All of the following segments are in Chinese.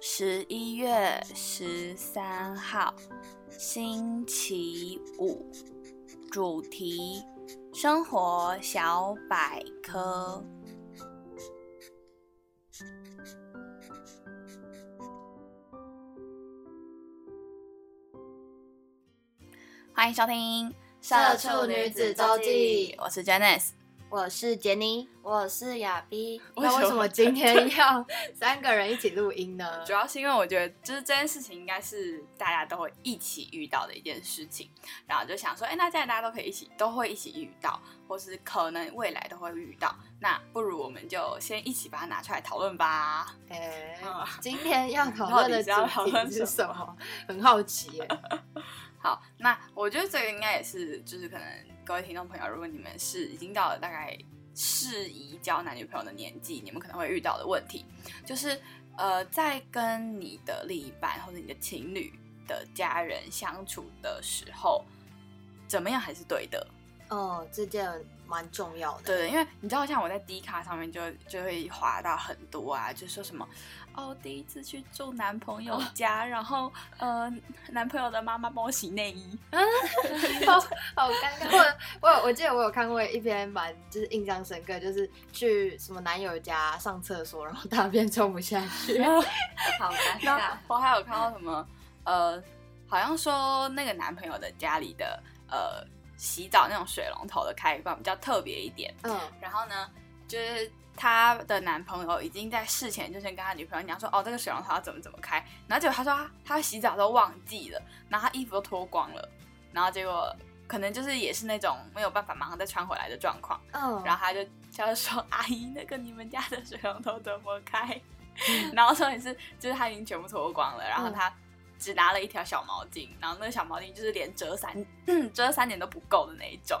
十一月十三号，星期五，主题：生活小百科。欢迎收听《社畜女子周记》，我是 Janice。我是杰尼，我是亚碧。那为什么 今天要三个人一起录音呢？主要是因为我觉得，就是这件事情应该是大家都会一起遇到的一件事情，然后就想说，哎，那既然大家都可以一起，都会一起遇到，或是可能未来都会遇到，那不如我们就先一起把它拿出来讨论吧。哎，今天要讨论的主题是什么？很好奇耶。好，那我觉得这个应该也是，就是可能。各位听众朋友，如果你们是已经到了大概适宜交男女朋友的年纪，你们可能会遇到的问题，就是呃，在跟你的另一半或者你的情侣的家人相处的时候，怎么样还是对的？哦，这件蛮重要的。对，因为你知道，像我在 D 卡上面就就会划到很多啊，就说什么哦，第一次去住男朋友家，然后呃，男朋友的妈妈帮我洗内衣，好好尴尬。我我我记得我有看过一篇蛮就是印象深刻，就是去什么男友家上厕所，然后大便冲不下去，好尴尬。我还有看到什么呃，好像说那个男朋友的家里的呃。洗澡那种水龙头的开关比较特别一点，嗯，然后呢，就是她的男朋友已经在事前就先跟他女朋友讲说，哦，这个水龙头要怎么怎么开，然后结果他说他洗澡都忘记了，然后他衣服都脱光了，然后结果可能就是也是那种没有办法马上再穿回来的状况，嗯，然后他就他就说阿姨，那个你们家的水龙头怎么开？然后说也是就是他已经全部脱光了，然后他。只拿了一条小毛巾，然后那个小毛巾就是连遮三遮三点都不够的那一种。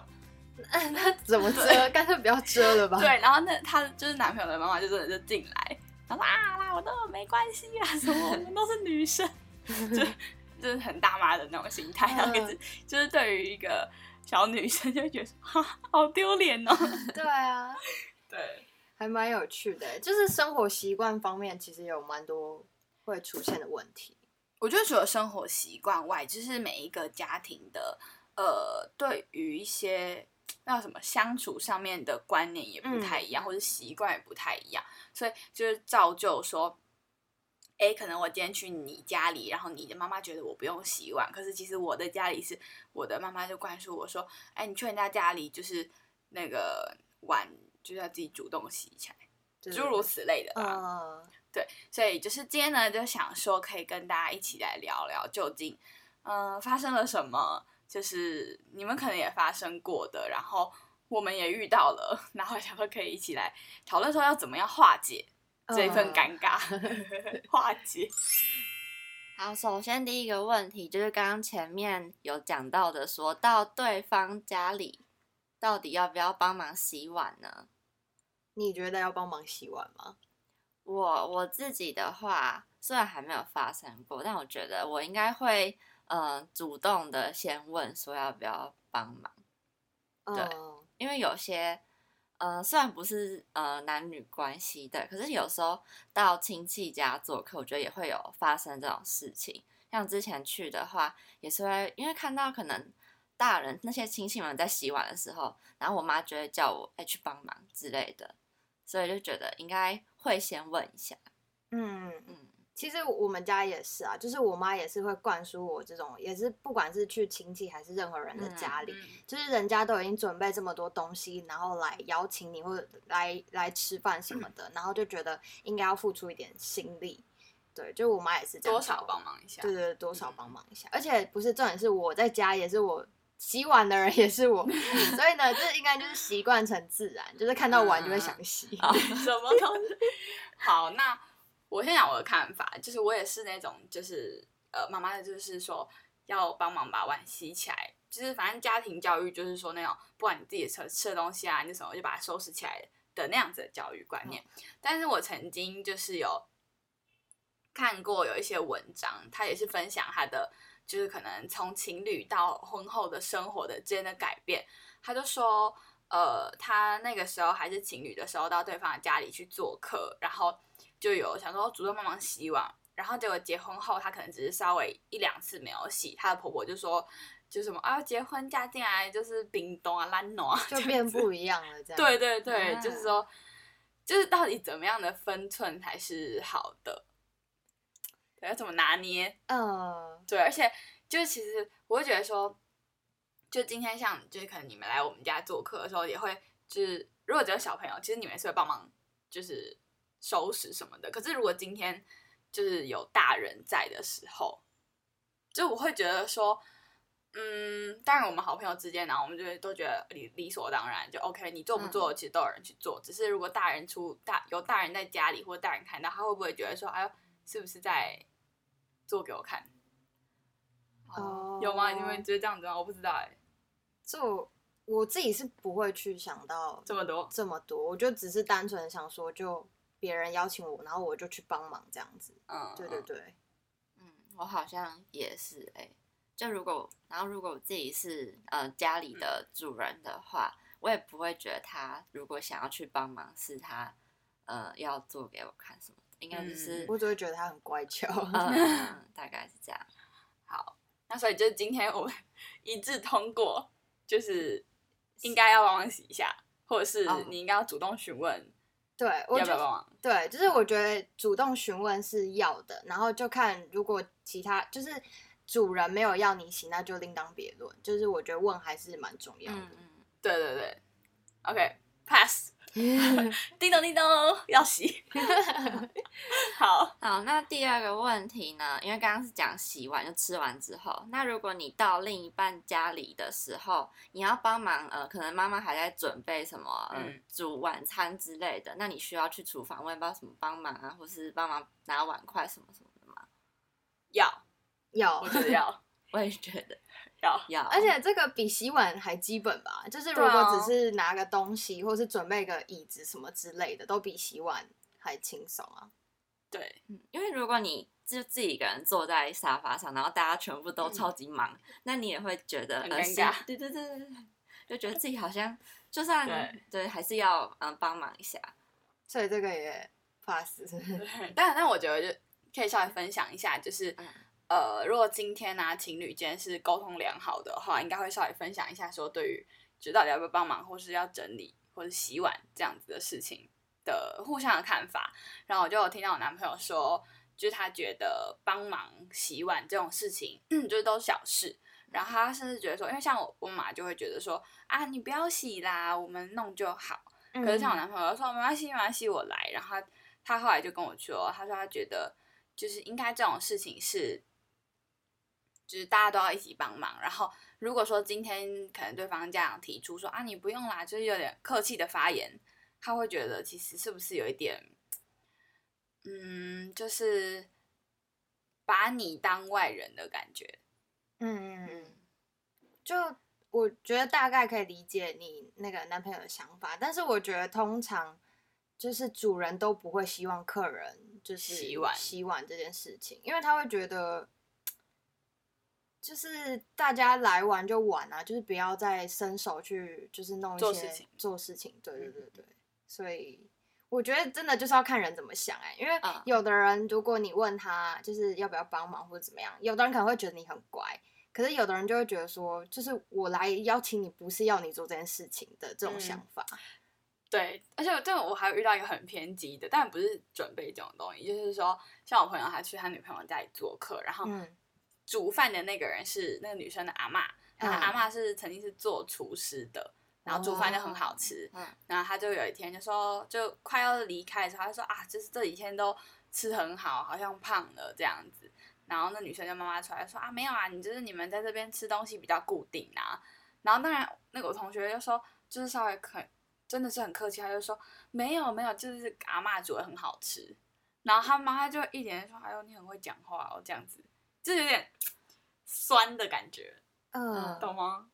那 怎么遮？干脆不要遮了吧。对，然后那她就是男朋友的妈妈就真的就进来，然后啊啦，我都没关系啊，什么我们都是女生，就就是很大妈的那种心态，然后就是 就是对于一个小女生就觉得哈好丢脸哦。对啊，对，还蛮有趣的，就是生活习惯方面其实有蛮多会出现的问题。我觉得除了生活习惯外，就是每一个家庭的，呃，对于一些那什么相处上面的观念也不太一样，或者习惯也不太一样，所以就是造就说，哎，可能我今天去你家里，然后你的妈妈觉得我不用洗碗，可是其实我的家里是我的妈妈就灌输我说，哎，你去人家家里就是那个碗就是要自己主动洗起来，诸如此类的吧。对，所以就是今天呢，就想说可以跟大家一起来聊聊，究竟嗯发生了什么，就是你们可能也发生过的，然后我们也遇到了，然后想说可以一起来讨论说要怎么样化解这份尴尬，化解。好，首先第一个问题就是刚刚前面有讲到的，说到对方家里到底要不要帮忙洗碗呢？你觉得要帮忙洗碗吗？我我自己的话，虽然还没有发生过，但我觉得我应该会，呃，主动的先问说要不要帮忙。对，因为有些，呃，虽然不是呃男女关系的，可是有时候到亲戚家做客，我觉得也会有发生这种事情。像之前去的话，也是会因为看到可能大人那些亲戚们在洗碗的时候，然后我妈就会叫我哎去帮忙之类的。所以就觉得应该会先问一下，嗯嗯，其实我们家也是啊，就是我妈也是会灌输我这种，也是不管是去亲戚还是任何人的家里，嗯就是人家都已经准备这么多东西，然后来邀请你或者来来吃饭什么的，然后就觉得应该要付出一点心力。对，就我妈也是这样，多少帮忙一下。对对，对多少帮忙一下。而且不是重点是我在家也是我洗碗的人也是我，所以呢，这应该就是习惯成自然，就是看到碗就会想洗。好，什么东西？好，那我先讲我的看法，就是我也是那种，就是呃，妈妈的就是说要帮忙把碗洗起来，就是反正家庭教育就是说那种，不管你自己吃吃的东西啊，你什么就把它收拾起来的那样子的教育观念。但是我曾经就是有看过有一些文章，他也是分享他的。就是可能从情侣到婚后的生活的之间的改变，他就说，呃，他那个时候还是情侣的时候，到对方的家里去做客，然后就有想说主动帮忙洗碗，然后结果结婚后，她可能只是稍微一两次没有洗，她的婆婆就说，就什么啊，结婚嫁进来就是冰冻啊、烂暖啊，就变不一样了，这 样。对对对，啊就是说，就是到底怎么样的分寸才是好的？对，要怎么拿捏？嗯，对，而且就是其实我会觉得说，就今天像就是可能你们来我们家做客的时候，也会就是如果只有小朋友，其实你们也是会帮忙就是收拾什么的。可是如果今天就是有大人在的时候，就我会觉得说，嗯，当然我们好朋友之间，然后我们就会都觉得理理所当然，就 OK，你做不做其实都有人去做。只是如果大人出大有大人在家里，或者大人看到，他会不会觉得说，哎呦，是不是在做给我看？哦，有吗？你们觉得这样子吗？我不知道哎、就我自己是不会去想到这么多，这么多，我就只是单纯想说，就别人邀请我，然后我就去帮忙这样子。嗯，对对对，嗯，我好像也是哎、就如果然后如果我自己是呃家里的主人的话，我也不会觉得他如果想要去帮忙是他呃要做给我看什么的，应该就是、我只会觉得他很乖巧。大概是这样。好，那所以就是今天我们 一致通过，就是应该要帮忙洗一下，或者是哦你应该要主动询问对，我觉得要不要帮忙。对，就是我觉得主动询问是要的，然后就看如果其他就是主人没有要你洗，那就另当别论。就是我觉得问还是蛮重要的。嗯嗯，对对对，OK，pass，、叮 咚叮咚，要洗。好，好，那第二个问题呢？因为刚刚是讲洗碗，就吃完之后，那如果你到另一半家里的时候，你要帮忙，呃，可能妈妈还在准备什么，嗯、嗯煮晚餐之类的，那你需要去厨房问要不要什么帮忙啊，或是帮忙拿碗筷什么什么的吗？要，要我，觉得要我也觉得要，要，而且这个比洗碗还基本吧？就是如果只是拿个东西，或是准备个椅子什么之类的，都比洗碗还轻松啊。对，嗯因为如果你就自己一个人坐在沙发上，然后大家全部都超级忙，那你也会觉得尴尬对对对对对，就觉得自己好像就算对对还是要嗯帮忙一下。所以这个也 pass。但但我觉得就可以稍微分享一下，就是、嗯呃，如果今天呢、啊、情侣间是沟通良好的话，应该会稍微分享一下说对于就到底要不要帮忙，或是要整理或者洗碗这样子的事情的互相的看法。然后我就有听到我男朋友说，就是他觉得帮忙洗碗这种事情，嗯，就是都是小事。然后他甚至觉得说，因为像我我妈就会觉得说啊，你不要洗啦，我们弄就好。可是像我男朋友说没关系，没关系，我来。然后他他后来就跟我说，他说他觉得就是应该这种事情是，就是大家都要一起帮忙。然后如果说今天可能对方家长提出说啊你不用啦，就是有点客气的发言，他会觉得其实是不是有一点，嗯，就是把你当外人的感觉。嗯嗯嗯，就我觉得大概可以理解你那个男朋友的想法，但是我觉得通常就是主人都不会希望客人就是洗碗洗碗这件事情，因为他会觉得。就是大家来玩就玩啊，就是不要再伸手去，就是弄一些做事情做事情。对对对对，所以我觉得真的就是要看人怎么想哎、因为嗯有的人如果你问他就是要不要帮忙或者怎么样，有的人可能会觉得你很乖，可是有的人就会觉得说，就是我来邀请你不是要你做这件事情的这种想法。对，而且这我还有遇到一个很偏激的，但不是准备这种东西，就是说，像我朋友他去他女朋友家里做客，然后嗯煮饭的那个人是那个女生的阿嬷，然后嗯阿嬷是曾经是做厨师的，然后煮饭就很好吃，嗯然后她就有一天就说，就快要离开的时候，她就说啊，就是这几天都吃很好，好像胖了这样子。然后那女生就妈妈出来说啊，没有啊，你就是你们在这边吃东西比较固定啊。然后当然那个我同学就说，就是稍微很真的是很客气，他就说没有没有，就是阿嬷煮的很好吃。然后他妈就一脸说，哎呦你很会讲话哦，这样子，就有点酸的感觉，嗯，懂吗？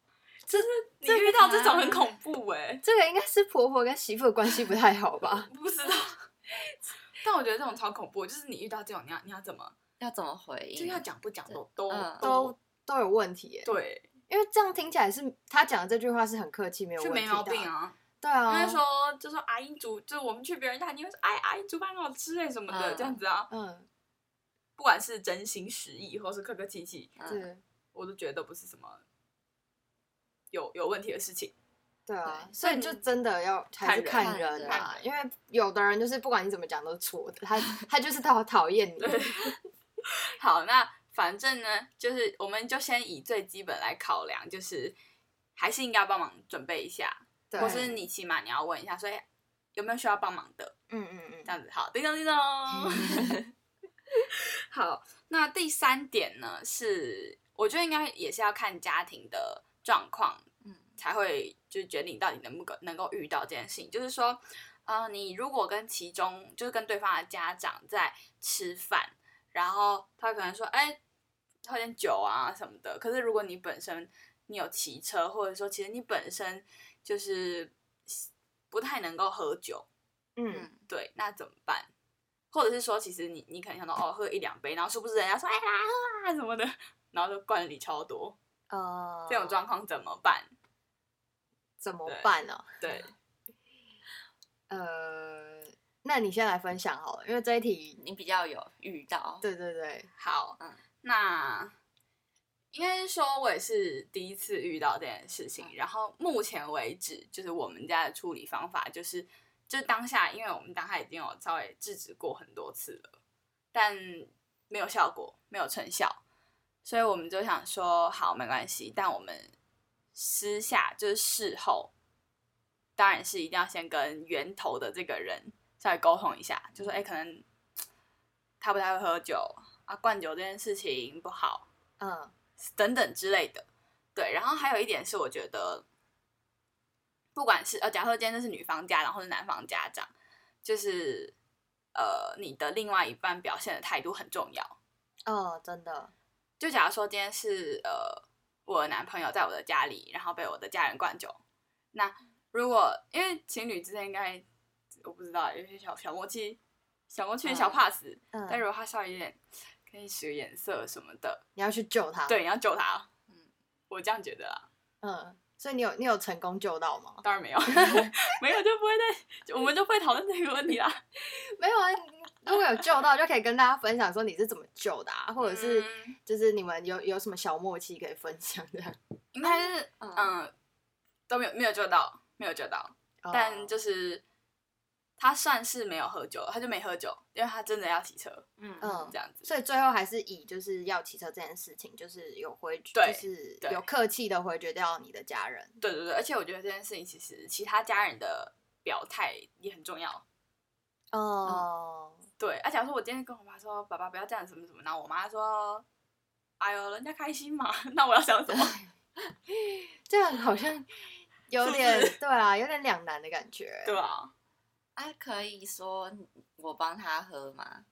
就是你遇到这种很啊恐怖哎、这个应该是婆婆跟媳妇的关系不太好吧？不知道。但我觉得这种超恐怖，就是你遇到这种，你要你要怎么，要怎么回应？就要讲不讲都都嗯都都有问题耶。对，因为这样听起来是他讲的这句话是很客气，没有是问题没毛病。啊。对啊，因为说就说阿姨煮，就是我们去别人家，你会说哎阿姨煮饭很好吃哎什么的，嗯这样子啊。嗯，不管是真心实意，或是客客气气，嗯是，我都觉得都不是什么有有问题的事情。对啊，对所以就真的要还是看看人人啊，人因为有的人就是不管你怎么讲都是错的，他 他就是讨讨厌你。对，好，那反正呢，就是我们就先以最基本来考量，就是还是应该要帮忙准备一下，对或是你起码你要问一下，所以有没有需要帮忙的，嗯嗯嗯这样子。好，叮咚叮咚。好，那第三点呢是，我觉得应该也是要看家庭的状况，嗯才会就是决定到底能不能能够遇到这件事情。就是说，呃，你如果跟其中就是跟对方的家长在吃饭，然后他可能说，哎、喝点酒啊什么的。可是如果你本身你有骑车，或者说其实你本身就是不太能够喝酒，嗯，嗯对，那怎么办？或者是说，其实你你可能想到哦，喝一两杯，然后殊不知人家说哎来喝啊什么的，然后就灌你超多，呃，这种状况怎么办？怎么对办呢？对，呃，那你先来分享好了，因为这一题，你比较有遇到，对对对，好，嗯那应该是说我也是第一次遇到这件事情，然后目前为止，就是我们家的处理方法就是，就是当下，因为我们当下已经有稍微制止过很多次了，但没有效果，没有成效，所以我们就想说，好，没关系，但我们私下就是事后，当然是一定要先跟源头的这个人稍微沟通一下，就说，哎、可能他不太会喝酒啊，灌酒这件事情不好，嗯等等之类的。对，然后还有一点是，我觉得，不管是呃，假如说今天这是女方家长或者男方家长，就是呃，你的另外一半表现的态度很重要。哦，真的，就假如说今天是呃，我的男朋友在我的家里，然后被我的家人灌酒，那如果因为情侣之间应该我不知道有些小小默契、小默契、小嗯 pass，、嗯但如果他稍微有点可以使个眼色什么的，你要去救他，，对，你要救他。嗯我这样觉得啦。嗯，所以你有你有成功救到吗？当然没有，没有就不会再，我们就不会讨论这个问题啦。没有啊，如果有救到，就可以跟大家分享说你是怎么救的啊，或者是嗯就是你们有有什么小默契可以分享的。应该是嗯嗯都没有没有救到，没有救到，但就是他算是没有喝酒，他就没喝酒，因为他真的要骑车嗯嗯这样子。所以最后还是以就是要骑车这件事情，就是有回，就对是有客气的回绝掉你的家人。对对对，而且我觉得这件事情其实其他家人的表态也很重要。哦，对，啊，假如说我今天跟我妈说，爸爸不要这样什么什么，然后我妈说，哎呦，人家开心嘛，那我要想什么？这样好像有点是对啊，有点两难的感觉。对吧？啊，可以说我帮他喝吗？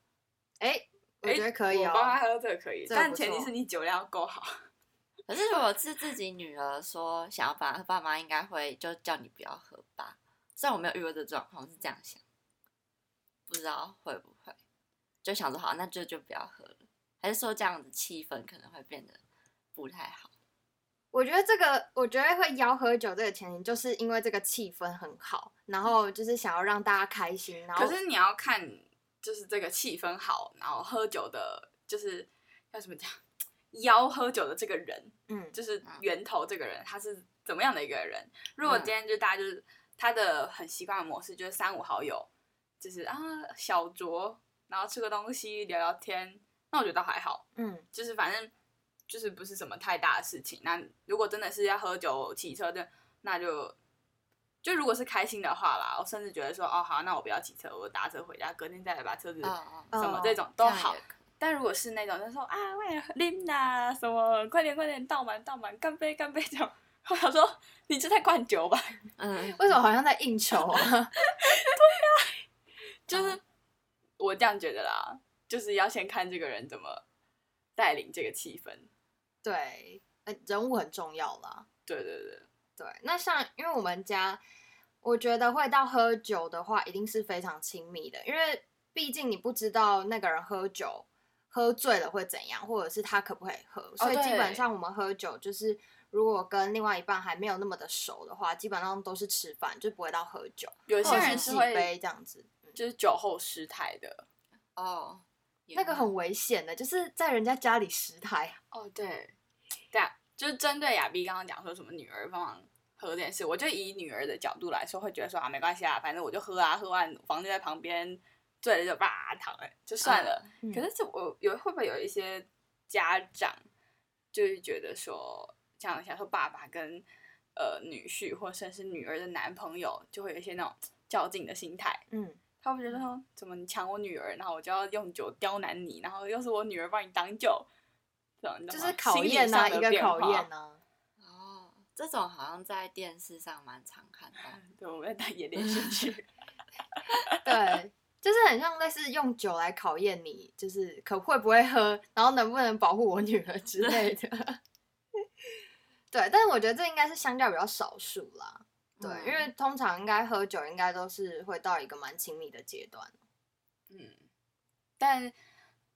哎，我觉得可以我帮他哦。喝这个可以，但前提是你酒量要够好。可是如果是自己女儿说想要帮她，爸妈应该会就叫你不要喝吧？虽然我没有遇过这状况，是这样想，不知道会不会就想说好，那就就不要喝了，还是说这样子气氛可能会变得不太好？我觉得这个，我觉得会邀喝酒这个前提，就是因为这个气氛很好，然后就是想要让大家开心，然后可是你要看，就是这个气氛好，然后喝酒的，就是要怎么讲，邀喝酒的这个人，嗯，就是源头这个人，他是怎么样的一个人？如果嗯。今天就大家就是他的很习惯的模式就是三五好友，就是啊小酌，然后吃个东西聊聊天，那我觉得还好，嗯，就是反正就是不是什么太大的事情。那如果真的是要喝酒、骑车的，那就就如果是开心的话啦，我甚至觉得说哦好，那我不要骑车，我打车回家，隔天再来把车子哦什么哦这种都好但如果是那种就是说啊，为了拎呐，什么快点快点倒满倒满，干杯干杯这种，我想说你这在灌酒吧，嗯，为什么好像在应酬啊？就是我这样觉得啦，就是要先看这个人怎么带领这个气氛。对，呃人物很重要啦。对对对，对，那像因为我们家，我觉得会到喝酒的话，一定是非常亲密的，因为毕竟你不知道那个人喝酒喝醉了会怎样，或者是他可不可以喝，所以基本上我们喝酒就是。如果跟另外一半还没有那么的熟的话，基本上都是吃饭，就不会到喝酒，有些人是会杯这样子。就是酒后失态的。哦，也那个很危险的，就是在人家家里十台。哦，对，对啊，就是针对亚碧刚刚讲说什么女儿帮忙喝这件事，我就以女儿的角度来说，会觉得说啊，没关系啊，反正我就喝啊，喝完房间在旁边，醉了就吧躺了，就算了。嗯可是这我有会不会有一些家长就是觉得说，像想说爸爸跟呃女婿或甚至是女儿的男朋友，就会有一些那种较劲的心态。嗯，他会觉得说，怎么你抢我女儿，然后我就要用酒刁难你，然后又是我女儿帮你挡酒，这种就是考验啊，一个考验啊。哦，这种好像在电视上蛮常看到。对，我们在演电视剧。对，就是很像类似用酒来考验你，就是可会不会喝，然后能不能保护我女儿之类的。对，但是我觉得这应该是相较比较少数啦。对，嗯因为通常应该喝酒，应该都是会到一个蛮亲密的阶段。嗯，但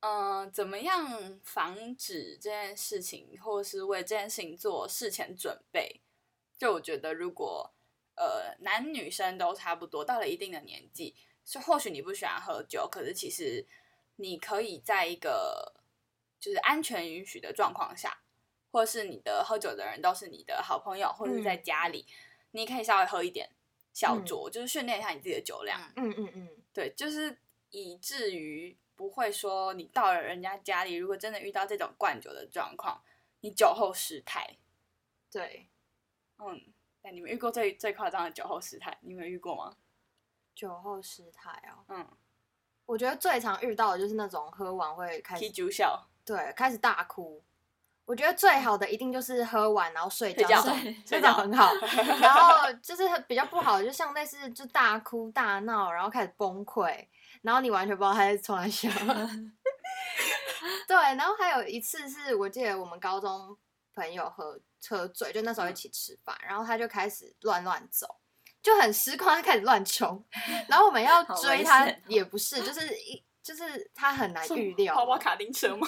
嗯、呃怎么样防止这件事情，或是为这件事情做事前准备？就我觉得，如果呃男女生都差不多，到了一定的年纪，是或许你不喜欢喝酒，可是其实你可以在一个就是安全允许的状况下，或是你的喝酒的人都是你的好朋友，或者是在嗯家里，你可以稍微喝一点小嗯酌，就是训练一下你自己的酒量。嗯嗯嗯嗯，对，就是以至于不会说你到了人家家里，如果真的遇到这种灌酒的状况，你酒后失态。对，嗯，那你们遇过最最夸张的酒后失态？你们遇过吗？酒后失态哦。嗯，我觉得最常遇到的就是那种喝完会开踢始酒笑，对开始大哭。我觉得最好的一定就是喝完然后睡觉，睡觉很好。然后就是比较不好，就像类似就大哭大闹，然后开始崩溃，然后你完全不知道他在冲笑。对，然后还有一次是我记得我们高中朋友喝喝醉，就那时候一起吃饭，然后他就开始乱乱走，就很失控，他开始乱冲，然后我们要追他也不是，就是一就是他很难预料嘛，跑跑卡丁车吗？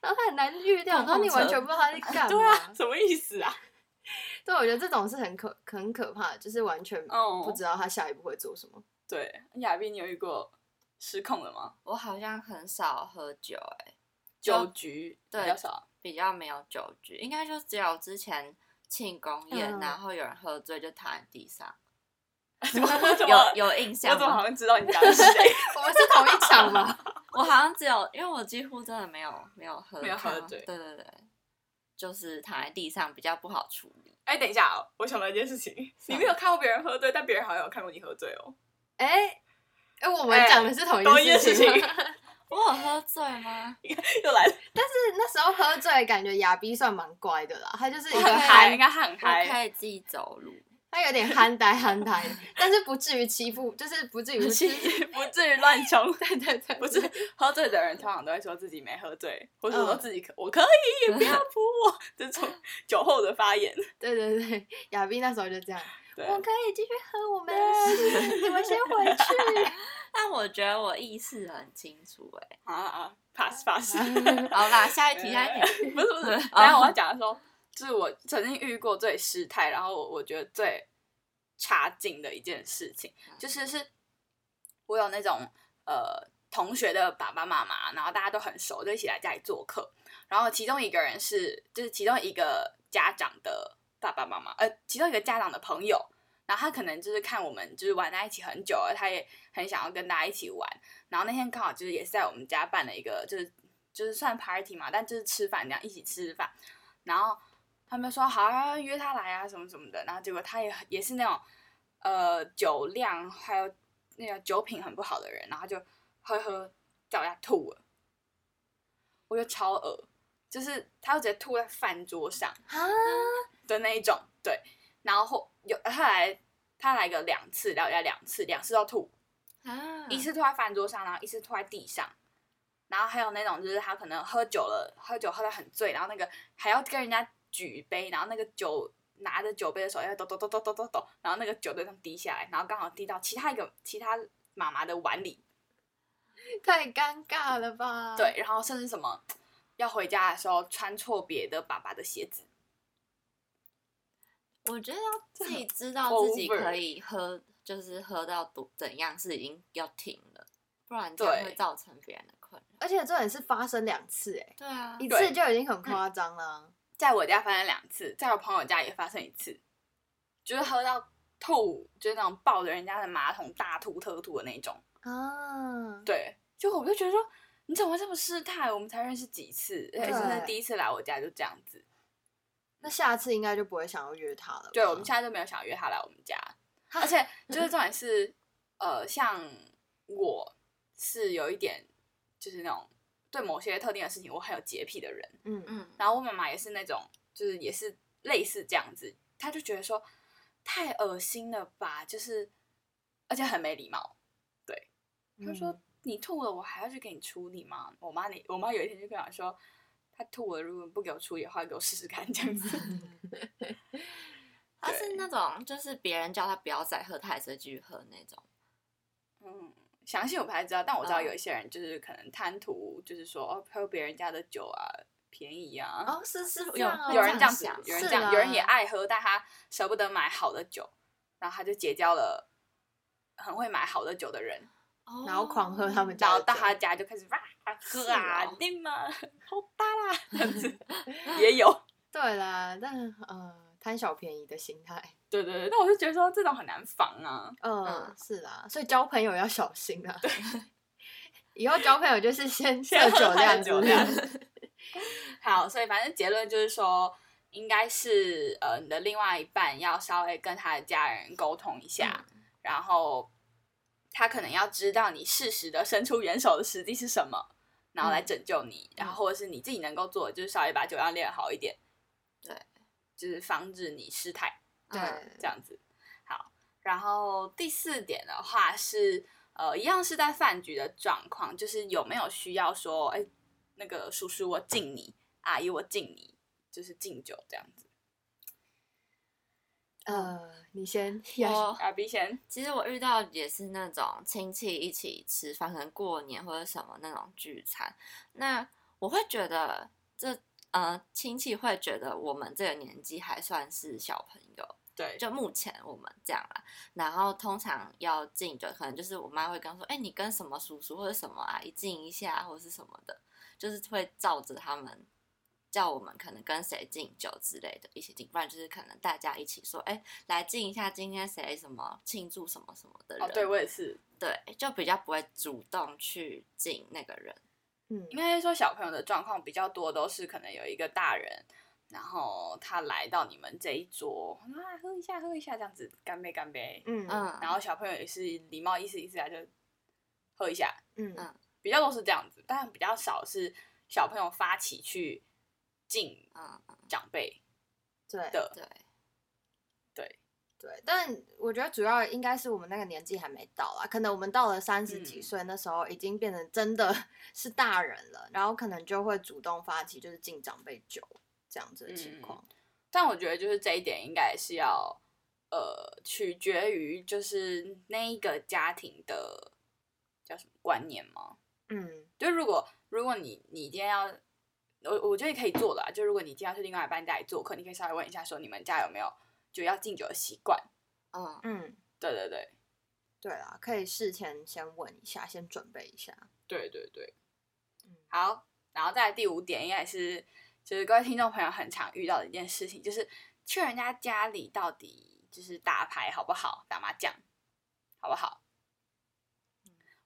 然后他很难预料，然后你完全不知道他在 干嘛。对啊，什么意思啊？对，我觉得这种是很可很可怕的，就是完全哦不知道他下一步会做什么。对，亚斌，你有遇过失控的吗？我好像很少喝酒、欸，酒局比较少，比较没有酒局，应该就只有之前庆功宴，嗯然后有人喝醉就躺在地上，有有印象我怎么好？像知道你讲的是谁？我们是同一场吗？我好像只有，因为我几乎真的没有没有喝没有喝醉对对对，就是躺在地上比较不好处理。哎，等一下哦，我想到一件事情，你没有看过别人喝醉，但别人好像有看过你喝醉哦。哎、哎、我们哎讲的是同同一一件事情。件事情我有喝醉吗？又来了，但是那时候喝醉，感觉亚逼算蛮乖的啦，他就是一个很嗨，憨应，该很我嗨。可以自己走路。他有点憨呆憨呆的，但是不至于欺负，就是不至于不至于 不至于乱冲，对对对，不是喝醉的人通常都会说自己没喝醉，或者说嗯自己可、我可以，不要扑我这种 酒后的发言。对对对，亚斌那时候就这样，我可以继续喝，我没事，你们先回去。但我觉得我意识很清楚、欸，啊啊，pass pass。好啦，下一题，下一题。不是不是，对等下我要讲的说，就是我曾经遇过最失态，然后我我觉得最差劲的一件事情，就是是我有那种呃同学的爸爸妈妈，然后大家都很熟，就一起来家里做客，然后其中一个人是就是其中一个家长的爸爸妈妈，呃，其中一个家长的朋友。然后他可能就是看我们就是玩在一起很久了，他也很想要跟大家一起玩。然后那天刚好就是也是在我们家办了一个就是就是算 party 嘛，但就是吃饭这样一起吃饭。然后他们说好啊，约他来啊什么什么的。然后结果他也也是那种呃酒量还有那个酒品很不好的人，然后就喝喝掉下吐了。我觉得超恶，就是他就直接吐在饭桌上啊，的那一种，对。然后有他来他来个两次，聊家两次，两次都吐，啊，一次吐在饭桌上，然后一次吐在地上。然后还有那种就是他可能喝酒了，喝酒喝得很醉，然后那个还要跟人家举杯，然后那个酒拿着酒杯的手要抖抖抖抖抖抖抖，然后那个酒就这样滴下来，然后刚好滴到其他一个其他妈妈的碗里，太尴尬了吧？对，然后甚至什么要回家的时候穿错别的爸爸的鞋子，我觉得要自己知道自己可以喝，就是喝到多怎样是已经要停了，不然就会造成别人的困扰。而且这也是发生两次哎，对啊，一次就已经很夸张了。在我家发生两次，在我朋友家也发生一次，就是喝到吐，就是那种抱着人家的马桶大吐特吐的那种。啊，对，就我就觉得说，你怎么会这么失态？我们才认识几次，而且真的第一次来我家就这样子。那下次应该就不会想要约他了。对，我们现在就没有想约他来我们家，而且就是重点是，呃，像我是有一点就是那种对某些特定的事情我很有洁癖的人，嗯嗯，然后我妈妈也是那种，就是也是类似这样子，她就觉得说太恶心了吧，就是而且很没礼貌。对，她说、嗯你吐了，我还要去给你处理吗？我妈那我妈有一天就跟我说，她吐了，如果不给我处理的话，给我试试看这样子。他是那种就是别人叫他不要再喝，他还是继续喝那种。嗯，详细我不太知道，但我知道嗯有一些人就是可能贪图，就是说哦喝别人家的酒啊，便宜啊。哦，是是有有人这样子想，有人这样，有人也爱喝，但他舍不得买好的酒，然后他就结交了很会买好的酒的人，然后狂喝他们然后到他家就开始哇喝啊是哦，你嘛好大啦，这样子 也有。对啦，但呃贪小便宜的心态，对对对，但我就觉得说这种很难防啊。嗯嗯，是啦，所以交朋友要小心啊。对以后交朋友就是先测先喝他的酒量，酒量好，所以反正结论就是说，应该是呃你的另外一半要稍微跟他的家人沟通一下，然后他可能要知道你适时的伸出援手的时机是什么，然后来拯救你，然后或者是你自己能够做的，就是稍微把酒量练好一点，对，就是防止你失态。对这样子。好，然后第四点的话是，呃，一样是在饭局的状况，就是有没有需要说，哎、那个叔叔我敬你，阿姨我敬你，就是敬酒这样子。呃，你先，我阿 B 先，其实我遇到也是那种亲戚一起吃饭，可能过年或者什么那种聚餐，那我会觉得这呃亲戚会觉得我们这个年纪还算是小朋友，对，就目前我们这样啦。然后通常要敬酒，可能就是我妈会跟说：“哎、你跟什么叔叔或者什么啊，一敬一下，或者是什么的。”就是会照着他们叫我们可能跟谁敬酒之类的一起敬，不然就是可能大家一起说：“哎、来敬一下今天谁什么庆祝什么什么的人。哦，对我也是，对，就比较不会主动去敬那个人。嗯应该说小朋友的状况比较多，都是可能有一个大人。然后他来到你们这一桌啊，喝一下，喝一下，这样子干杯，干杯。嗯嗯，然后小朋友也是礼貌意思意思啊，就喝一下，嗯嗯比较都是这样子，但比较少是小朋友发起去敬长辈对的。对，对，对，但我觉得主要应该是我们那个年纪还没到啦，可能我们到了三十几嗯岁，那时候已经变成真的 是大人了，然后可能就会主动发起就是敬长辈酒这样子的情嗯况。但我觉得就是这一点应该是要呃取决于就是那一个家庭的叫什么观念吗？嗯就如果如果你你今天要，我我觉得可以做的、啊，就如果你今天要去另外一半家里做客，你可以稍微问一下说你们家有没有就要敬酒的习惯。嗯嗯，对对对对啦，可以事前先问一下，先准备一下。对对对，嗯好，然后再来第五点，应该是就是各位听众朋友很常遇到的一件事情，就是去人家家里到底就是打牌好不好？打麻将好不好？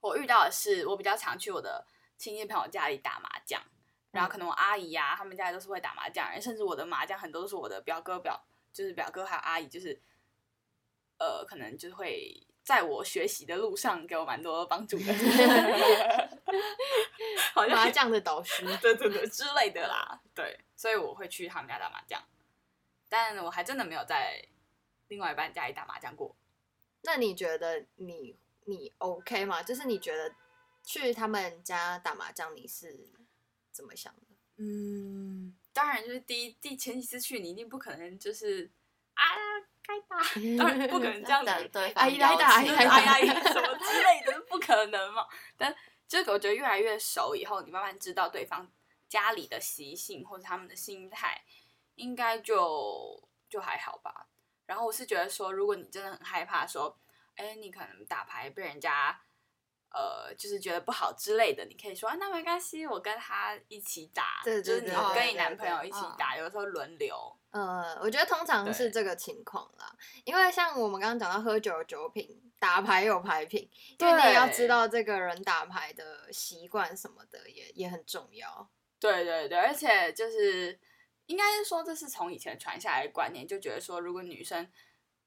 我遇到的是，我比较常去我的亲戚朋友家里打麻将，然后可能我阿姨呀、他们家都是会打麻将，甚至我的麻将很多都是我的表哥表，就是表哥还有阿姨，就是呃，可能就会在我学习的路上给我蛮多帮助的 好像麻将的导师。对对对之类的啦，对，所以我会去他们家打麻将，但我还真的没有在另外一半家里打麻将过。那你觉得你你 OK 吗？就是你觉得去他们家打麻将，你是怎么想的？嗯，当然就是第一第前几次去，你一定不可能就是啊该打，当然不可能这样子，等 对阿姨来打阿姨打哎呀什么之类的，不可能嘛。但这个我觉得越来越熟以后，你慢慢知道对方家里的习性或者他们的心态，应该就就还好吧。然后我是觉得说，如果你真的很害怕说，哎，你可能打牌被人家。呃，就是觉得不好之类的，你可以说啊，那没关系，我跟他一起打，对对就是你跟你男朋友一起嗯打，有的时候轮流，呃，我觉得通常是这个情况啦，因为像我们刚刚讲到喝酒有酒品，打牌有牌品，因为你也要知道这个人打牌的习惯什么的也也很重要。对对对，而且就是应该是说，这是从以前传下来的观念，就觉得说，如果女生，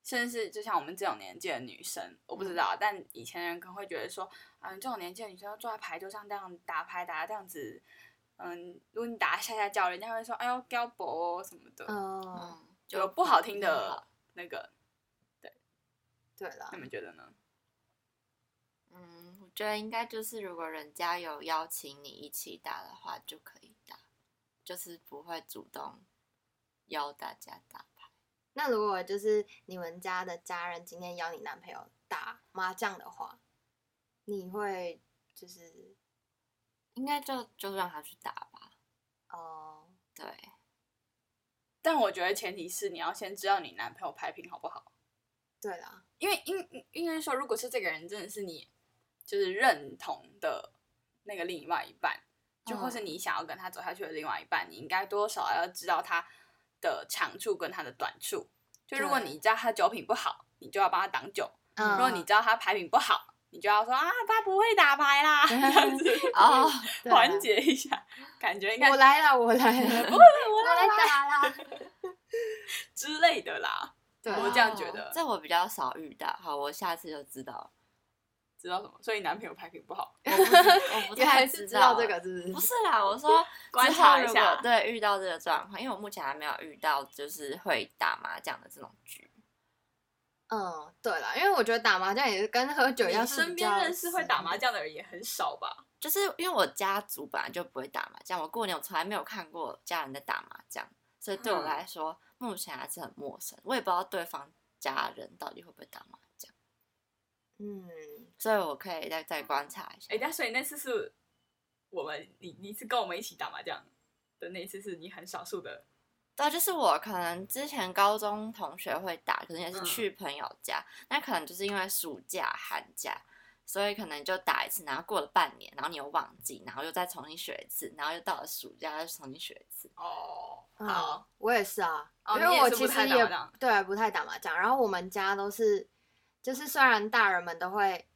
甚至是就像我们这种年纪的女生，我不知道，但以前人可能会觉得说，嗯，这种年纪的女生要坐在牌桌上这样打牌打这样子，嗯，如果你打下下叫，人家会说，哎呦，胶薄哦什么的，嗯，就，有不好听的那个，对啦你，们觉得呢？嗯，我觉得应该就是如果人家有邀请你一起打的话，就可以打，就是不会主动邀大家打牌。那如果就是你们家的家人今天邀你男朋友打麻将的话，你会就是应该就就让他去打吧。哦、对，但我觉得前提是你要先知道你男朋友牌品好不好。对啦，因为应应该说，如果是这个人真的是你就是认同的那个另外一半，就或是你想要跟他走下去的另外一半，你应该多少要知道他的长处跟他的短处。就如果你知道他酒品不好，你就要帮他挡酒；嗯，如果你知道他牌品不好，你就要说啊，他不会打牌啦，这样 子哦，缓解一下，感觉应该我来了，我来了，不会我 我来打啦。之类的啦。对啊，我这样觉哦得这我比较少遇到。好，我下次就知道了。知道什么？所以男朋友牌品不好，我不太知道这欸个，是不是？不是啦，我说观察一下对遇到这个状况，因为我目前还没有遇到就是会打麻将的这种局。嗯，对了，因为我觉得打麻将也是跟喝酒一样，身边认识会打麻将的人也很少吧？就是因为我家族本来就不会打麻将，我过年我从来没有看过家人在打麻将，所以对我嗯来说、目前还是很陌生，我也不知道对方家人到底会不会打麻将，嗯，所以我可以再再观察一下。哎、但所以那次是我们你你是跟我们一起打麻将的那一次，是你很少数的。对，就是我可能之前高中同学会打，可能也是嗯去朋友家，那可能就是因为暑假、寒假，所以可能就打一次，然后过了半年，然后你又忘记，然后又再重新学一次，然后又到了暑假再重新学一次。哦，好，我也是啊，因哦你为我其实也是不太打也麻将对不太打麻将，然后我们家都是，就是虽然大人们都会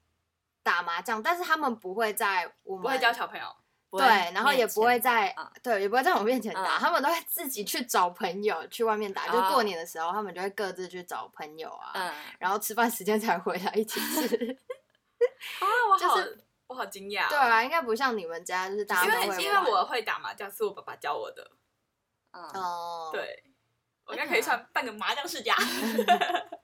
打麻将，但是他们不会在我们不会教小朋友。对，然后也不会在、嗯对，也不会在我面前打，嗯他们都会自己去找朋友去外面打，就过哦年的时候，他们就会各自去找朋友啊，嗯，然后吃饭时间才回来一起吃。啊，我好，就是我好惊讶、对，啊，应该不像你们家，就是大因家都会为因为我会打麻将，是我爸爸教我的。嗯，哦，对，我应该可以算半个麻将世家。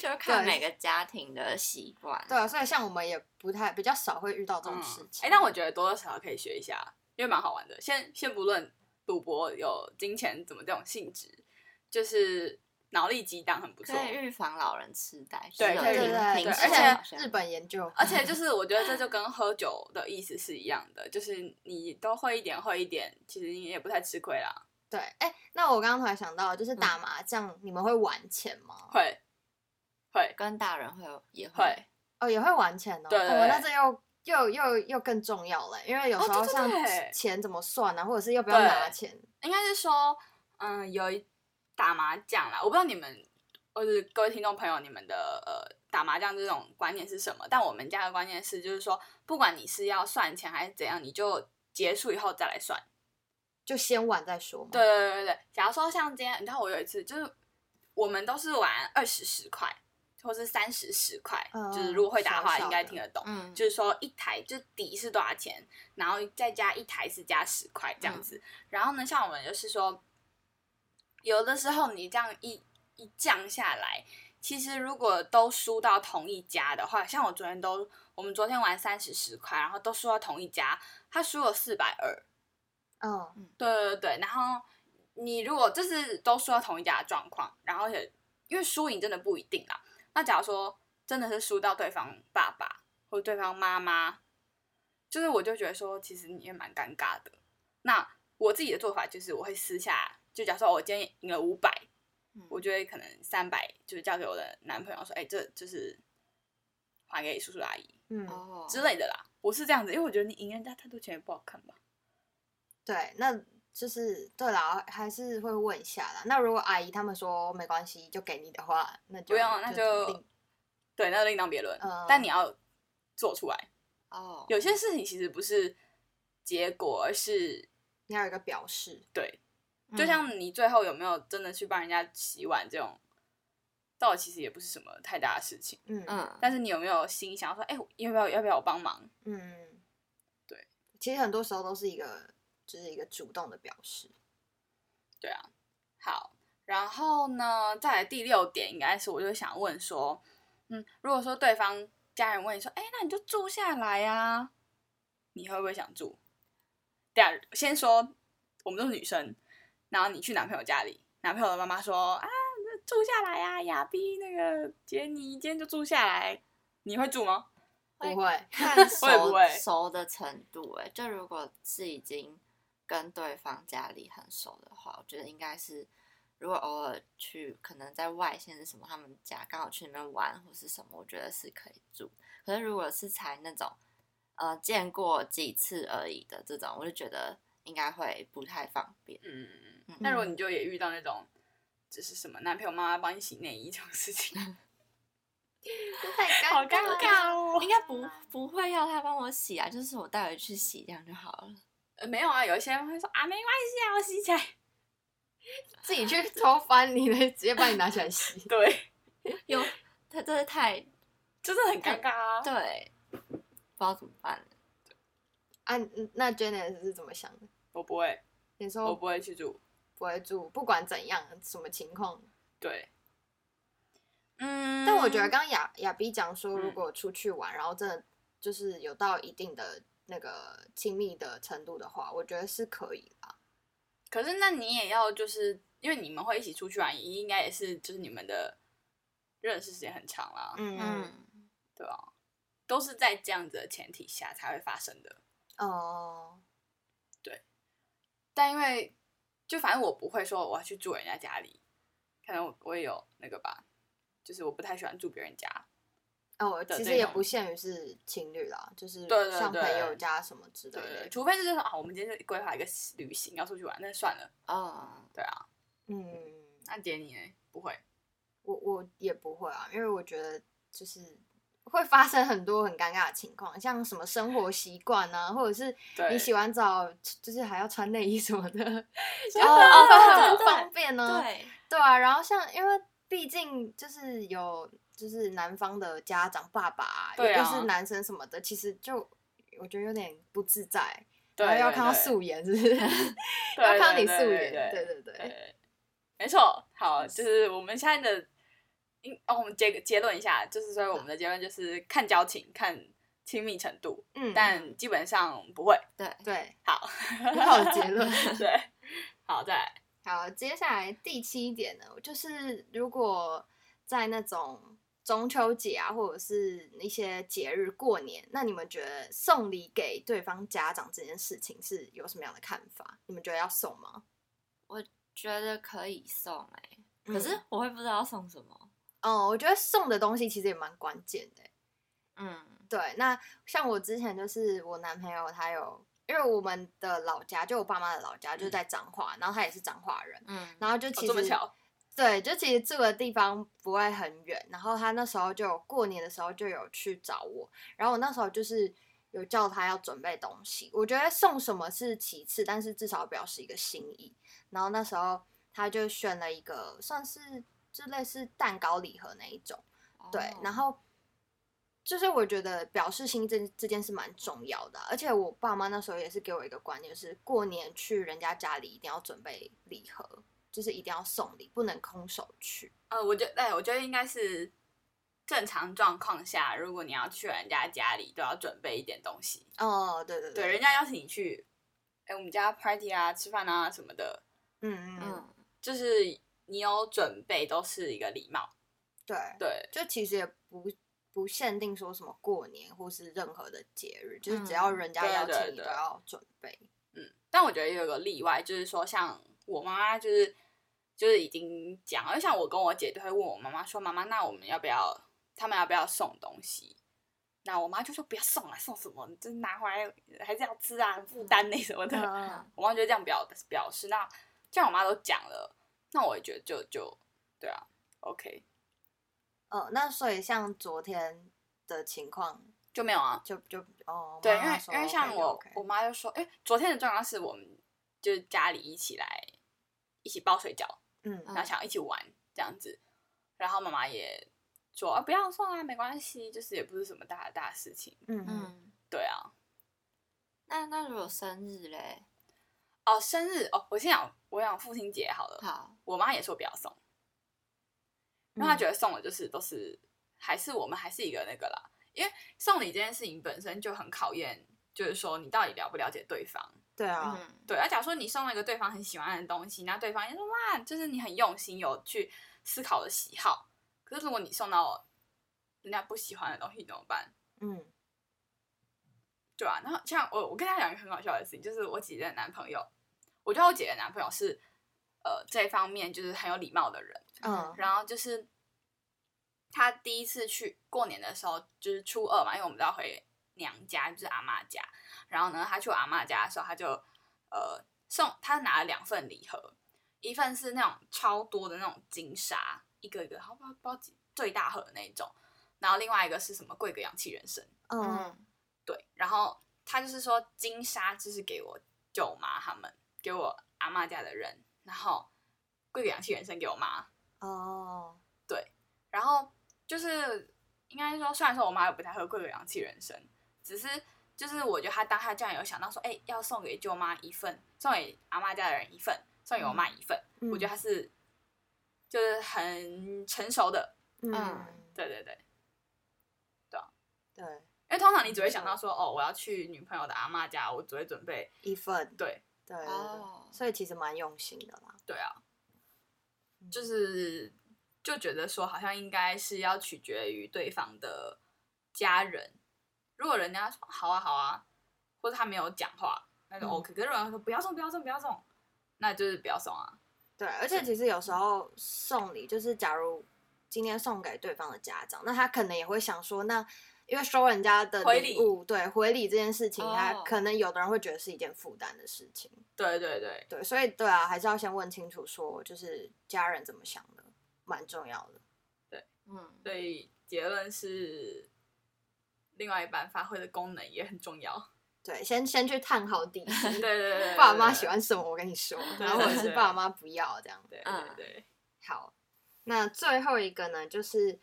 就看每个家庭的习惯。对啊，所以像我们也不太比较少会遇到这种事情哎、情。但我觉得多多少少可以学一下，因为蛮好玩的。先先不论赌博有金钱怎么这种性质，就是脑力激荡很不错可。以预防老人痴呆，对可以就是有听对对，而且日本研究，而且就是我觉得这就 跟喝酒的意思是一样的，就是你都会一点会一点，其实你也不太吃亏啦。对，哎、那我刚刚突然想到，就是打麻将，你们会玩钱吗？会会。跟大人会有也会，哦，也会玩钱哦。对对哦，那对这又又又又更重要了，因为有时候哦对对像对。钱怎么算啊，或者是要不要对拿钱，应该是说，嗯，有一打麻将啦，我不知道你们，或者各位听众朋友，你们的呃打麻将这种观念是什么？但我们家的观念是，就是说，不管你是要算钱还是怎样，你就结束以后再来算，就先玩再说嘛。对对对对，假如说像今天，你知道我有一次就是我们都是玩二十十块，或是三十十块，就是如果会打的话应该听得懂。嗯，就是说一台就底是多少钱，然后再加一台是加十块这样子。然后呢，像我们就是说，有的时候你这样一。一降下来，其实如果都输到同一家的话，像我昨天都，我们昨天玩三十十块，然后都输到同一家，他输了四百二。嗯，对对对，然后你如果这是都输到同一家的状况，然后也因为输赢真的不一定啦。那假如说真的是输到对方爸爸或对方妈妈，就是我就觉得说，其实你也蛮尴尬的。那我自己的做法就是，我会私下就假如说我今天赢了五百。我觉得可能三百就是交给我的男朋友说，哎，这就是还给叔叔阿姨，嗯之类的啦。我是这样子，因为我觉得你赢人家太多钱也不好看吧。对，那就是对啦，还是会问一下啦。那如果阿姨他们说没关系，就给你的话，那就不用，那就对，那另当别论。但你要做出来哦。有些事情其实不是结果，而是你要有一个表示。对。就像你最后有没有真的去帮人家洗碗这种，到底其实也不是什么太大的事情。嗯嗯。但是你有没有心想说，哎，要不要要不要我帮忙？嗯，对。其实很多时候都是一个，就是一个主动的表示。对啊。好，然后呢，再来第六点，应该是我就想问说，嗯，如果说对方家人问你说，哎，那你就住下来呀，你会不会想住？对啊，先说我们都是女生。然后你去男朋友家里，男朋友的妈妈说啊，住下来呀，亚逼那个杰尼今天就住下来，你会住吗？不会，看熟熟的程度哎，就如果是已经跟对方家里很熟的话，我觉得应该是，如果偶尔去可能在外县是什么他们家刚好去那边玩或是什么，我觉得是可以住。可是如果是才那种呃见过几次而已的这种，我就觉得应该会不太方便。嗯。那如果你就也遇到那种，就是什么男朋友妈妈帮你洗内衣这种事情，太好尴尬哦。应该不不会要他帮我洗啊，就是我带回去洗这样就好了。呃，没有啊，有一些人会说啊，没关系啊，我洗起来，自己去偷翻你的，直接帮你拿起来洗。对，有他真的太，真的很尴尬啊。对，不知道怎么办。啊，那 Jenny 是怎么想的？我不会，你说我不会去住。不会住，不管怎样，什么情况，对，嗯。但我觉得刚刚雅雅碧讲说，如果出去玩，然后真的就是有到一定的那个亲密的程度的话，我觉得是可以啦。可是那你也要就是因为你们会一起出去玩，应该也是就是你们的认识时间很长啦，嗯嗯，对啊？都是在这样子的前提下才会发生的。哦，对，但因为。就反正我不会说我要去住人家家里，可能我我也有那个吧，就是我不太喜欢住别人家。哦，其实也不限于是情侣啦，就是像朋友家什么之类的。除非就是说啊，我们今天就规划一个旅行要出去玩，那算了。哦，对啊，嗯，那姐你呢？不会，我我也不会啊，因为我觉得就是。会发生很多很尴尬的情况，像什么生活习惯啊，或者是你洗完澡就是还要穿内衣什么的，哦哦，很不方便呢。对对啊，然后像因为毕竟就是有就是男方的家长爸爸，又是男生什么的，其实就我觉得有点不自在，然后要看到素颜，是不是？要看到你素颜，对对对，没错。好，就是我们现在的。哦，我们结结论一下，就是说我们的结论就是看交情，看亲密程度，嗯，但基本上不会。对对，好，很好的结论。对，好，再来。好，接下来第七点呢，就是如果在那种中秋节啊，或者是一些节日过年，那你们觉得送礼给对方家长这件事情是有什么样的看法？你们觉得要送吗？我觉得可以送哎，可是我会不知道送什么。哦，我觉得送的东西其实也蛮关键的。嗯，对。那像我之前就是我男朋友，他有因为我们的老家就我爸妈的老家就在彰化，然后他也是彰化人。嗯，然后就其实对，就其实住的地方不会很远，然后他那时候就有过年的时候就有去找我，然后我那时候就是有叫他要准备东西，我觉得送什么是其次，但是至少表示一个心意。然后那时候他就选了一个算是就类似蛋糕礼盒那一种，对，哦然后就是我觉得表示心意这这件事蛮重要的啊，而且我爸妈那时候也是给我一个观念，就是过年去人家家里一定要准备礼盒，就是一定要送礼，不能空手去。呃，我觉得，哎，我觉得应该是正常状况下，如果你要去人家家里，都要准备一点东西。哦，对对对，人家邀请你去，哎，我们家 party 啊、吃饭啊什么的，嗯嗯嗯，嗯，就是你有准备，都是一个礼貌。对，对，就其实也不不限定说什么过年或是任何的节日，就是只要嗯人家邀请你都要准备。嗯，但我觉得也有个例外，就是说像我妈妈就是就是已经讲了，就像我跟我姐都会问我妈妈说，妈妈，那我们要不要，他们要不要送东西？那我妈就说不要送啊，送什么？你这拿回来还是要吃啊，很负担那什么的。嗯 我妈就这样表表示。那既然我妈都讲了，那我也觉得就就对啊，OK，呃，那所以像昨天的情况，就没有啊。就就哦，对，因为因为像我 OK 我妈就说，哎、昨天的状况是我们就是家里一起来一起包水饺，嗯。然后想要一起玩这样子，然后妈妈也说啊不要送啊，没关系，就是也不是什么大的大事情。嗯。嗯。嗯，对啊，那那如果生日嘞？哦，生日哦，我先讲我讲父亲节好了，好，我妈也说不要送，因嗯为她觉得送了就是都是还是我们还是一个那个啦，因为送礼这件事情本身就很考验，就是说你到底了不了解对方。对啊，嗯，对，而假如说你送了一个对方很喜欢的东西，那对方也说哇，就是你很用心，有去思考的喜好。可是如果你送到人家不喜欢的东西怎么办？嗯对啊，然后像我，我跟大家讲一个很好笑的事情，就是我姐姐的男朋友，我觉得我姐姐的男朋友是呃这一方面就是很有礼貌的人，嗯然后就是他第一次去过年的时候，就是初二嘛，因为我们都要回娘家，就是阿妈家。然后呢，他去我阿妈家的时候，他就呃送他拿了两份礼盒，一份是那种超多的那种金沙，一个一个，好不知道几最大盒的那一种，然后另外一个是什么贵格氧气人参，嗯。嗯对，然后他就是说金沙就是给我舅妈他们，给我阿妈家的人，然后贵格氧气人参给我妈，哦，对然后就是应该说，虽然说我妈也不太喝贵格氧气人参，只是就是我觉得他当下这样有想到说，哎、要送给舅妈一份，送给阿妈家的人一份，送给我妈一份，嗯我觉得他是就是很成熟的，嗯对对对，对对因为通常你只会想到说，哦，我要去女朋友的阿妈家，我只会准备，一份，对对哦，所以其实蛮用心的啦。对啊，嗯就是就觉得说好像应该是要取决于对方的家人，如果人家说好啊好啊，或者他没有讲话，那就嗯 OK。可是如果他说不要送不要送不要送，那就是不要送啊。对，而且其实有时候送礼，就是假如今天送给对方的家长，那他可能也会想说，那因为收人家的回礼礼物，对回礼这件事情，他哦可能有的人会觉得是一件负担的事情。对对对，对，所以对啊，还是要先问清楚，说就是家人怎么想的，蛮重要的。对嗯，所以结论是，另外一半发挥的功能也很重要。对，先先去探好底 细，对对对对，爸妈对喜欢什么，我跟你说，对 然后或者对对是爸妈不要这样。对对嗯对，好，那最后一个呢，就是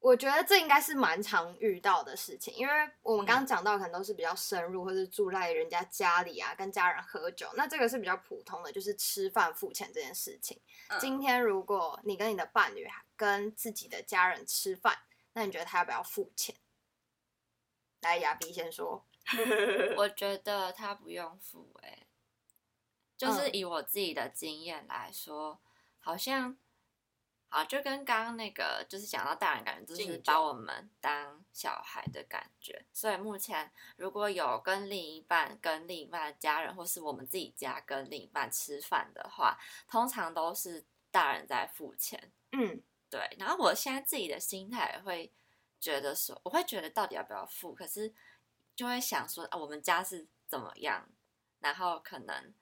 我觉得这应该是蛮常遇到的事情，因为我们刚刚讲到可能都是比较深入，或是住在人家家里啊，跟家人喝酒。那这个是比较普通的，就是吃饭付钱这件事情。嗯今天如果你跟你的伴侣跟自己的家人吃饭，那你觉得他要不要付钱？来，亚比先说。我觉得他不用付哎、就是嗯以我自己的经验来说，好像好就跟刚刚那个就是讲到大人感觉，就是把我们当小孩的感觉。所以目前如果有跟另一半、跟另一半的家人，或是我们自己家跟另一半吃饭的话，通常都是大人在付钱。嗯对，然后我现在自己的心态也会觉得说，我会觉得到底要不要付，可是就会想说啊，我们家是怎么样，然后可能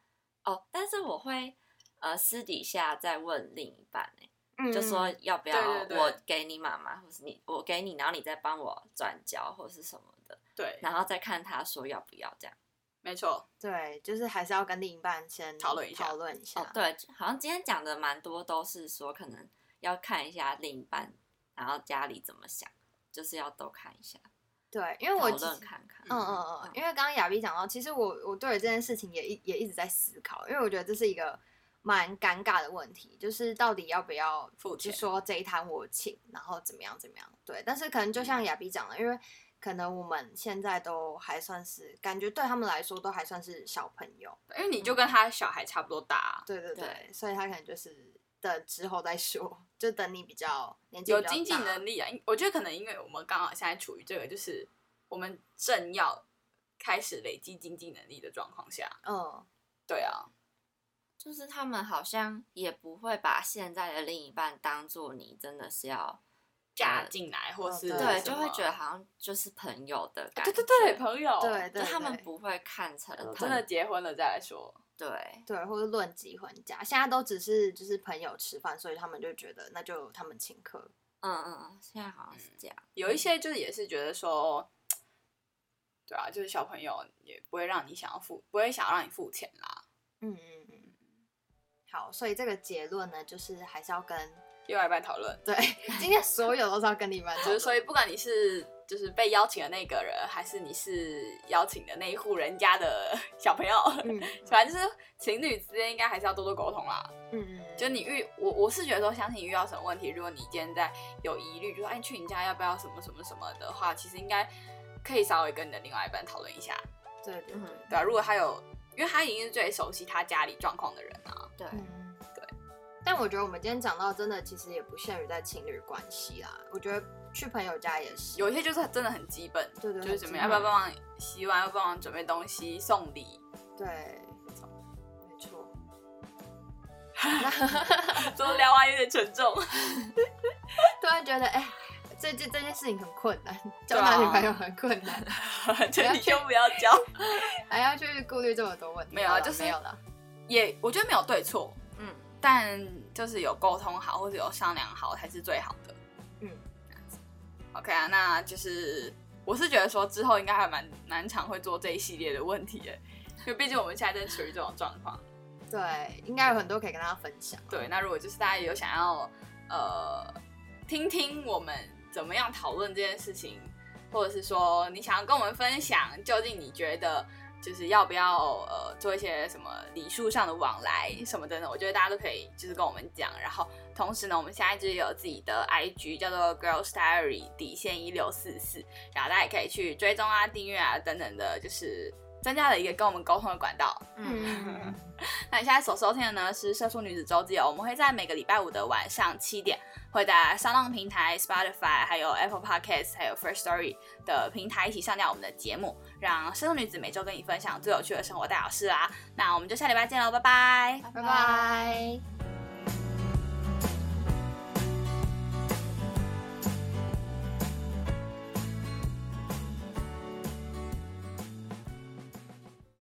哦，但是我会呃私底下再问另一半哎、嗯就说要不要我给你妈妈，或是你我给你，然后你再帮我转交或是什么的，对，然后再看他说要不要这样。没错，对，就是还是要跟另一半先讨论一下讨论一下。哦，对，好像今天讲的蛮多都是说可能要看一下另一半，然后家里怎么想，就是要都看一下，对，因为我讨其实论看看。嗯嗯嗯，因为刚刚亚碧讲到，其实我我对于这件事情也一也一直在思考，因为我觉得这是一个蛮尴尬的问题，就是到底要不要就说这一摊我请，然后怎么样怎么样，对，但是可能就像亚碧讲的，因为可能我们现在都还算是感觉对他们来说都还算是小朋友，因为你就跟他小孩差不多大啊、对对对，对所以他可能就是等之后再说，就等你比较年纪有经济能力啊。因我觉得可能因为我们刚好现在处于这个，就是我们正要开始累积经济能力的状况下。嗯，对啊，就是他们好像也不会把现在的另一半当做你真的是要嫁进来或是对对，就会觉得好像就是朋友的感觉。对对对，朋友，对对就他们不会看成真的结婚了再来说。对，对，或者论及婚嫁，现在都只是就是朋友吃饭，所以他们就觉得那就他们请客。嗯嗯嗯，现在好像是这样。有一些就是也是觉得说，对啊，就是小朋友也不会让你想要付，不会想要让你付钱啦。嗯嗯嗯。好，所以这个结论呢，就是还是要跟另外一半讨论，对 今天所有都是要跟你们讨论，就是所以不管你是就是被邀请的那个人，还是你是邀请的那一户人家的 小朋友，嗯反正就是情侣之间应该还是要多多沟通啦。嗯嗯，就你遇我，我是觉得说，相信你遇到什么问题，如果你今天在有疑虑，就说哎去你家要不要什么什么什么的话，其实应该可以稍微跟你的另外一半讨论一下，对对对，对啊，如果他有，因为他已经是最熟悉他家里状况的人啊，对，嗯对。但我觉得我们今天讲到真的，其实也不限于在情侣关系啦。我觉得去朋友家也是，有一些就是真的很基本，对对就是怎么样要不要帮忙洗碗，要帮忙准备东西、送礼，对，没错，没错。怎么聊完有点沉重？突然觉得，哎、这这这件事情很困难，交男女朋友很困难，就你就不要交，还要去顾虑这么多问题。没有啊就是没有了。也我觉得没有对错，嗯，但就是有沟通好或者有商量好才是最好的。嗯，OK 啊，那就是我是觉得说之后应该还蛮蛮常会做这一系列的问题的，因为毕竟我们现在正处于这种状况。对，应该有很多可以跟大家分享。对，那如果就是大家有想要呃听听我们怎么样讨论这件事情，或者是说你想要跟我们分享，究竟你觉得就是要不要呃做一些什么礼数上的往来什么等等？我觉得大家都可以就是跟我们讲。然后同时呢，我们现在就是有自己的 IG 叫做 Girls Diary 底线一六四四，然后大家也可以去追踪啊、订阅啊等等的，就是增加了一个跟我们沟通的管道。嗯，那你现在所收听的呢是《社畜女子周记》哦，我们会在每个礼拜五的晚上七点，会在商浪平台、Spotify、还有 Apple Podcast、还有 First Story 的平台一起上架我们的节目，让社畜女子每周跟你分享最有趣的生活大小事啦。那我们就下礼拜见喽，拜拜。拜拜。